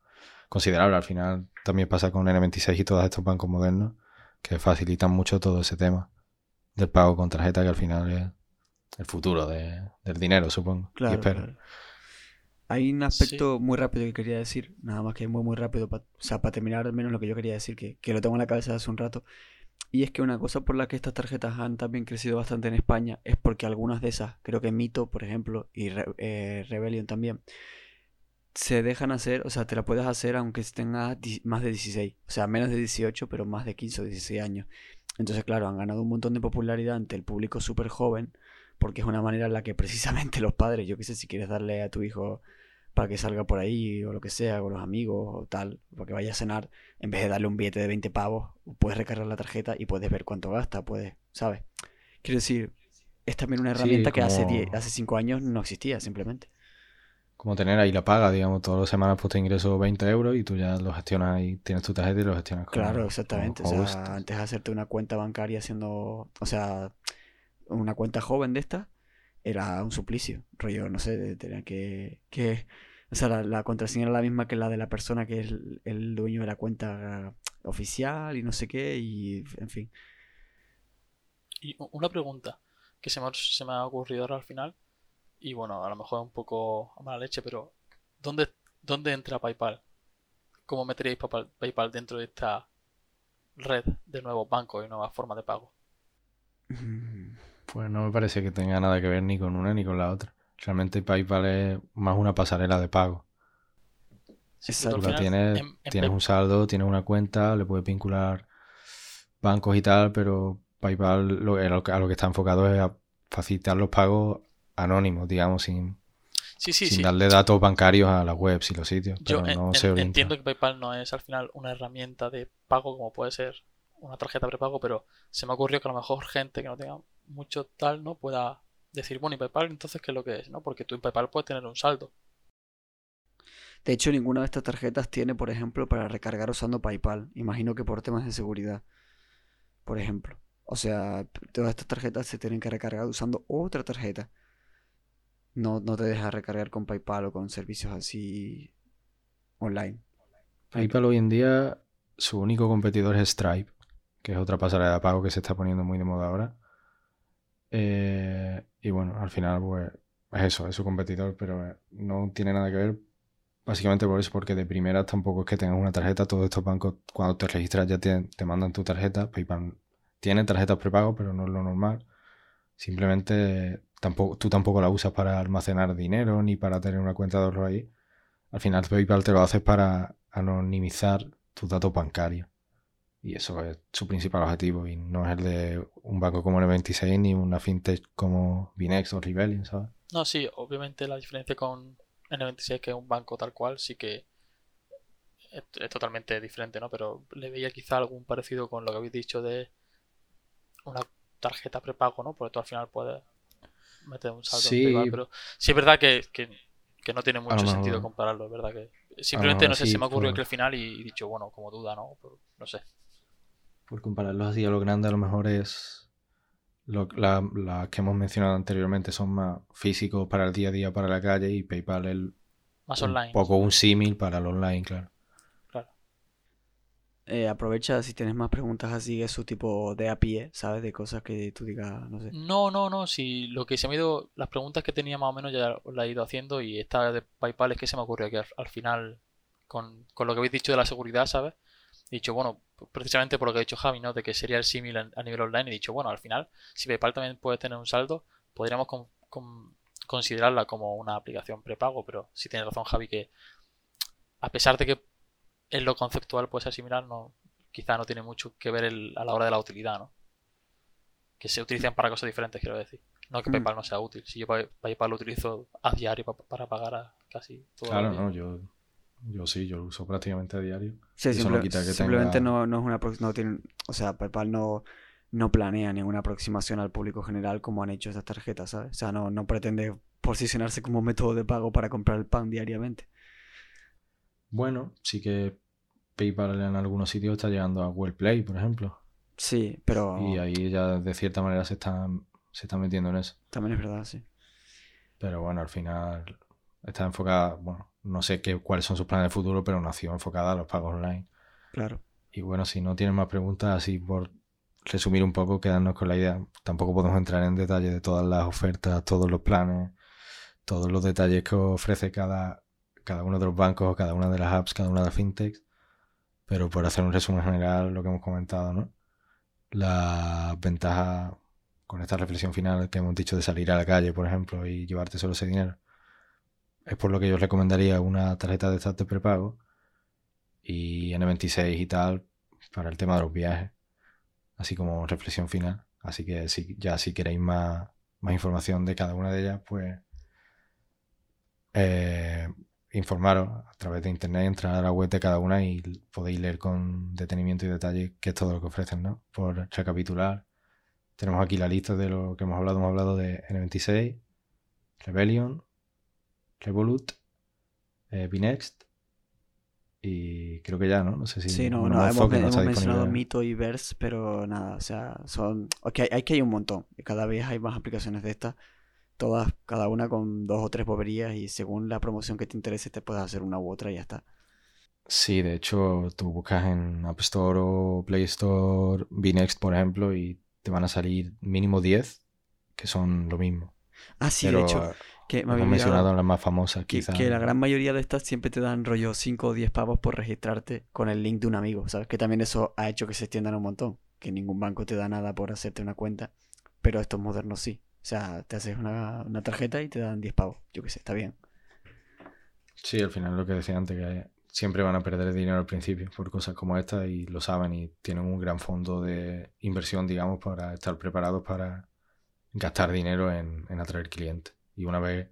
considerable. Al final también pasa con N26 y todos estos bancos modernos que facilitan mucho todo ese tema del pago con tarjeta que al final es el futuro del dinero, supongo. Claro, Hay un aspecto muy rápido que quería decir, nada más que muy muy rápido, o sea, para terminar al menos lo que yo quería decir, que, que lo tengo en la cabeza hace un rato, y es que una cosa por la que estas tarjetas han también crecido bastante en España es porque algunas de esas, creo que Mito, por ejemplo, y eh, Rebellion también, se dejan hacer, o sea, te la puedes hacer aunque tengas más de 16, o sea, menos de 18, pero más de 15 o 16 años. Entonces, claro, han ganado un montón de popularidad ante el público súper joven, porque es una manera en la que precisamente los padres, yo qué sé, si quieres darle a tu hijo para que salga por ahí o lo que sea, con los amigos o tal, para que vaya a cenar, en vez de darle un billete de 20 pavos, puedes recargar la tarjeta y puedes ver cuánto gasta, puedes, ¿sabes? Quiero decir, es también una herramienta que hace, hace 5 años no existía, simplemente. Como tener ahí la paga, digamos, todas las semanas pues te ingreso 20 euros y tú ya lo gestionas ahí, tienes tu tarjeta y lo gestionas con Claro, exactamente. o sea, antes de hacerte una cuenta bancaria haciendo, o sea, una cuenta joven de esta, era un suplicio. Rollo, no sé, tenía que, que o sea, la, contraseña era la misma que la de la persona que es el, dueño de la cuenta oficial y no sé qué, y en fin. Y una pregunta que se me, se me ha ocurrido ahora al final, y bueno, a lo mejor un poco a mala leche, pero ¿dónde, dónde entra PayPal? ¿Cómo meteríais PayPal dentro de esta red de nuevos bancos y nuevas formas de pago? Pues no me parece que tenga nada que ver ni con una ni con la otra. Realmente PayPal es más una pasarela de pago. Exacto. Tienes, tienes un saldo, tienes una cuenta, le puedes vincular bancos y tal, pero PayPal lo, a lo que está enfocado es a facilitar los pagos anónimos, digamos, sin, sin darle datos bancarios a las webs y los sitios. Yo entiendo que PayPal no es al final una herramienta de pago como puede ser una tarjeta prepago, pero se me ocurrió que a lo mejor gente que no tenga mucho tal, ¿no? Pueda decir, bueno, ¿y PayPal entonces qué es lo que es? ¿no? Porque tú en PayPal puedes tener un saldo. De hecho, ninguna de estas tarjetas tiene, por ejemplo, para recargar usando PayPal. Imagino que por temas de seguridad. Por ejemplo. O sea, todas estas tarjetas se tienen que recargar usando otra tarjeta. No, no te deja recargar con PayPal o con servicios así online. PayPal hoy en día, su único competidor es Stripe, que es otra pasarela de pago que se está poniendo muy de moda ahora. Eh, y bueno, al final, pues, es eso, es su competidor, pero eh, no tiene nada que ver. Básicamente por eso, porque de primera tampoco es que tengas una tarjeta. Todos estos bancos, cuando te registras, ya te, te mandan tu tarjeta. PayPal tiene tarjetas prepago, pero no es lo normal. Simplemente tampoco, tú tampoco la usas para almacenar dinero ni para tener una cuenta de ahorro ahí. Al final PayPal te lo haces para anonimizar tus datos bancarios. Y eso es su principal objetivo y no es el de un banco como el 26 ni una fintech como Binex o Rebellion, ¿sabes? No, sí, obviamente la diferencia con N26, que es un banco tal cual, sí que es, es totalmente diferente, ¿no? Pero le veía quizá algún parecido con lo que habéis dicho de una tarjeta prepago, ¿no? Porque tú al final puedes meter un saldo Sí. en PayPal, pero sí es verdad que, que, que no tiene mucho sentido compararlo, es verdad que simplemente no sé, sí, se me ocurrió por- que al final y, y dicho, bueno, como duda, ¿no? Pero no sé. Por compararlos así a lo grande, a lo mejor es. Lo, la- las que hemos mencionado anteriormente son más físicos para el día a día, para la calle, y PayPal es Más un online. poco un símil para el online, claro. Claro. Eh, aprovecha si tienes más preguntas así, eso tipo de a pie, ¿sabes? De cosas que tú digas, no sé. No, no, no, si lo que se me ha ido, las preguntas que tenía más o menos ya las he ido haciendo y esta de PayPal es que se me ocurrió que al, al final, con, con lo que habéis dicho de la seguridad, ¿sabes? He dicho, bueno, precisamente por lo que ha dicho Javi, ¿no? De que sería el símil a, nivel online, he dicho, bueno, al final, si PayPal también puede tener un saldo, podríamos con- con- considerarla como una aplicación prepago, pero sí tiene razón Javi que a pesar de que en lo conceptual puede ser similar, no, quizá no tiene mucho que ver el- a la hora de la utilidad, ¿no? que se utilizan para cosas diferentes, quiero decir. No que Mm. PayPal no sea útil. Si yo Pay- PayPal lo utilizo a diario pa- para pagar a casi todo. Claro, no, yo, yo sí, yo lo uso prácticamente a diario. Sí, Eso no simple- quita que simplemente tenga- no, no es una no tienen, o sea, PayPal no, no planea ninguna aproximación al público general como han hecho estas tarjetas, ¿sabes? O sea, no, no pretende posicionarse como método de pago para comprar el pan diariamente. Bueno, sí que PayPal en algunos sitios está llegando a Google Play, por ejemplo. Sí, pero Y ahí ya de cierta manera se están, se están metiendo en eso. también es verdad, sí. Pero bueno, al final está enfocada, bueno, no sé qué, cuáles son sus planes de futuro, pero nació enfocada a los pagos online. Claro. Y bueno, si no tienen más preguntas, así por resumir un poco, quedarnos con la idea. Tampoco podemos entrar en detalle de todas las ofertas, todos los planes, todos los detalles que ofrece cada, cada uno de los bancos, cada una de las apps, cada una de las fintechs. Pero por hacer un resumen general, lo que hemos comentado, ¿no? La ventaja con esta reflexión final que hemos dicho de salir a la calle, por ejemplo, y llevarte solo ese dinero, es por lo que yo recomendaría una tarjeta de estas de prepago y N26 y tal para el tema de los viajes, así como reflexión final. Así que si, ya si queréis más, más información de cada una de ellas, pues eh, informaros a través de internet, entrar a la web de cada una y podéis leer con detenimiento y detalle qué es todo lo que ofrecen, ¿no? Por recapitular, tenemos aquí la lista de lo que hemos hablado. Hemos hablado de N26, Rebellion, Revolut, eh, y creo que ya, ¿no? No sé si Sí, no, bueno, no, hemos, mencionado. Mito y Verse, pero nada, o sea, son... Ok, hay que hay un montón, cada vez hay más aplicaciones de estas, todas, cada una con dos o tres boberías, y según la promoción que te interese te puedes hacer una u otra y ya está. Sí, de hecho, tú buscas en App Store o Play Store Binext, por ejemplo, y te van a salir mínimo 10 que son lo mismo. Ah, sí, Pero de hecho, que me había mencionado las más famosas, que, quizás. que la gran mayoría de estas siempre te dan rollo 5 o 10 pavos por registrarte con el link de un amigo, ¿sabes? Que también eso ha hecho que se extiendan un montón, que ningún banco te da nada por hacerte una cuenta, pero estos modernos sí. O sea, te haces una, una tarjeta y te dan 10 pavos, yo qué sé, está bien. Sí, al final lo que decía antes, que siempre van a perder dinero al principio por cosas como esta y lo saben y tienen un gran fondo de inversión, digamos, para estar preparados para gastar dinero en, en atraer clientes. Y una vez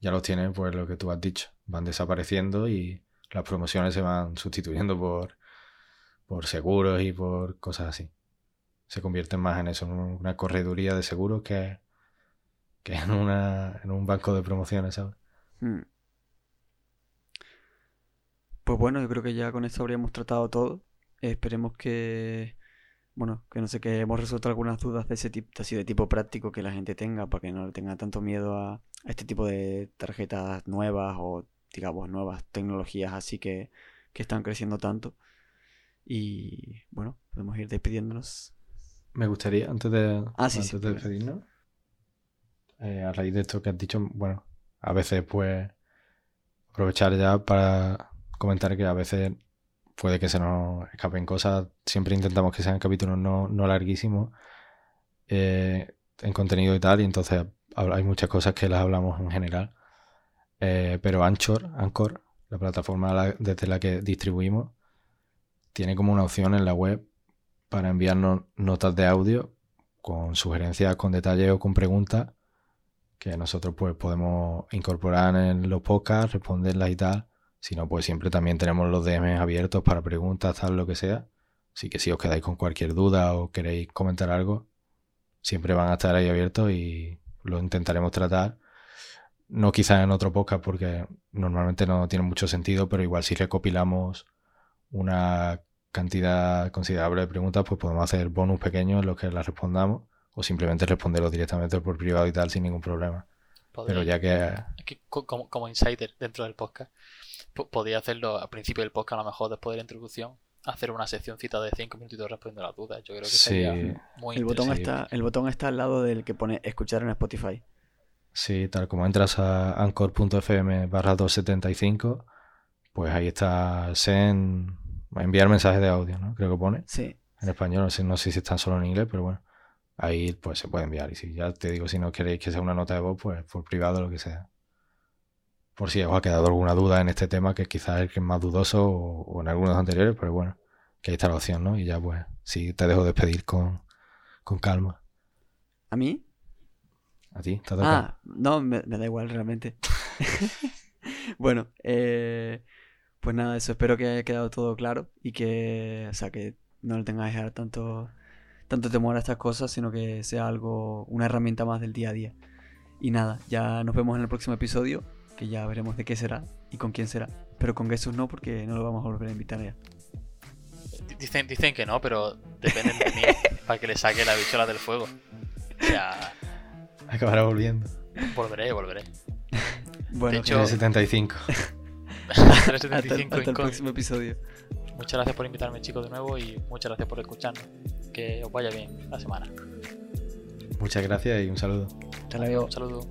ya los tienes, pues lo que tú has dicho, van desapareciendo y las promociones se van sustituyendo por, por seguros y por cosas así. Se convierten más en eso, en una correduría de seguros que, que en, una, en un banco de promociones, ¿sabes? Mm. Pues bueno, yo creo que ya con esto habríamos tratado todo. Esperemos que, bueno, que no sé, que hemos resuelto algunas dudas de ese tipo, así de tipo práctico que la gente tenga, para que no le tenga tanto miedo a, a este tipo de tarjetas nuevas o, digamos, nuevas tecnologías así que, que están creciendo tanto. Y bueno, podemos ir despidiéndonos. Me gustaría, antes de, Ah, sí, antes sí, de despedirnos, eh, a raíz de esto que has dicho, bueno, a veces pues aprovechar ya para comentar que a veces puede que se nos escapen cosas. Siempre intentamos que sean capítulos no, no larguísimos eh, en contenido y tal, y entonces hay muchas cosas que las hablamos en general. Eh, pero Anchor, Anchor, la plataforma la- desde la que distribuimos, tiene como una opción en la web para enviarnos notas de audio con sugerencias, con detalles o con preguntas que nosotros pues podemos incorporar en los podcasts, responderlas y tal. Si no, pues siempre también tenemos los DMs abiertos para preguntas, tal, lo que sea. Así que si os quedáis con cualquier duda o queréis comentar algo, siempre van a estar ahí abiertos y lo intentaremos tratar. No quizás en otro podcast porque normalmente no tiene mucho sentido, pero igual si recopilamos una cantidad considerable de preguntas, pues podemos hacer bonus pequeños en los que las respondamos o simplemente responderlos directamente por privado y tal sin ningún problema. Pero ya que Aquí, co- como, como insider dentro del podcast, po- podía hacerlo al principio del podcast, a lo mejor después de la introducción, hacer una seccióncita de 5 minutitos respondiendo a las dudas. Yo creo que Sí. sería muy El botón, está, el botón está al lado del que pone escuchar en Spotify. Sí, tal como entras a anchor.fm barra 275, pues ahí está Sen enviar mensajes de audio, ¿no? Creo que pone Sí. en español, no sé, no sé si están solo en inglés, pero bueno, ahí pues se puede enviar. Y si ya te digo, si no queréis que sea una nota de voz, pues por privado lo que sea. Por si os ha quedado alguna duda en este tema, que quizás es el que es más dudoso o, o en algunos anteriores, pero bueno, que ahí está la opción, ¿no? Y ya pues, sí, te dejo despedir con, con calma. ¿A mí? A ti, te. Ah, no, me, me da igual realmente. bueno, eh, pues nada, eso espero que haya quedado todo claro y que, o sea, que no le tengáis ahora tanto, tanto temor a estas cosas, sino que sea algo, una herramienta más del día a día. Y nada, ya nos vemos en el próximo episodio, que ya veremos de qué será y con quién será. Pero con Jesús no, porque no lo vamos a volver a invitar ya. Di- Dicen, dicen que no, pero dependen de mí para que le saque la bichola del fuego. O sea, Acabará volviendo. volveré, volveré. Bueno, hecho, En el 75. hasta, el- 375 hasta el incógnito. próximo episodio. Muchas gracias por invitarme, chicos, de nuevo y muchas gracias por escucharnos. Que os vaya bien la semana. Muchas gracias y un saludo. Hasta luego. Un saludo.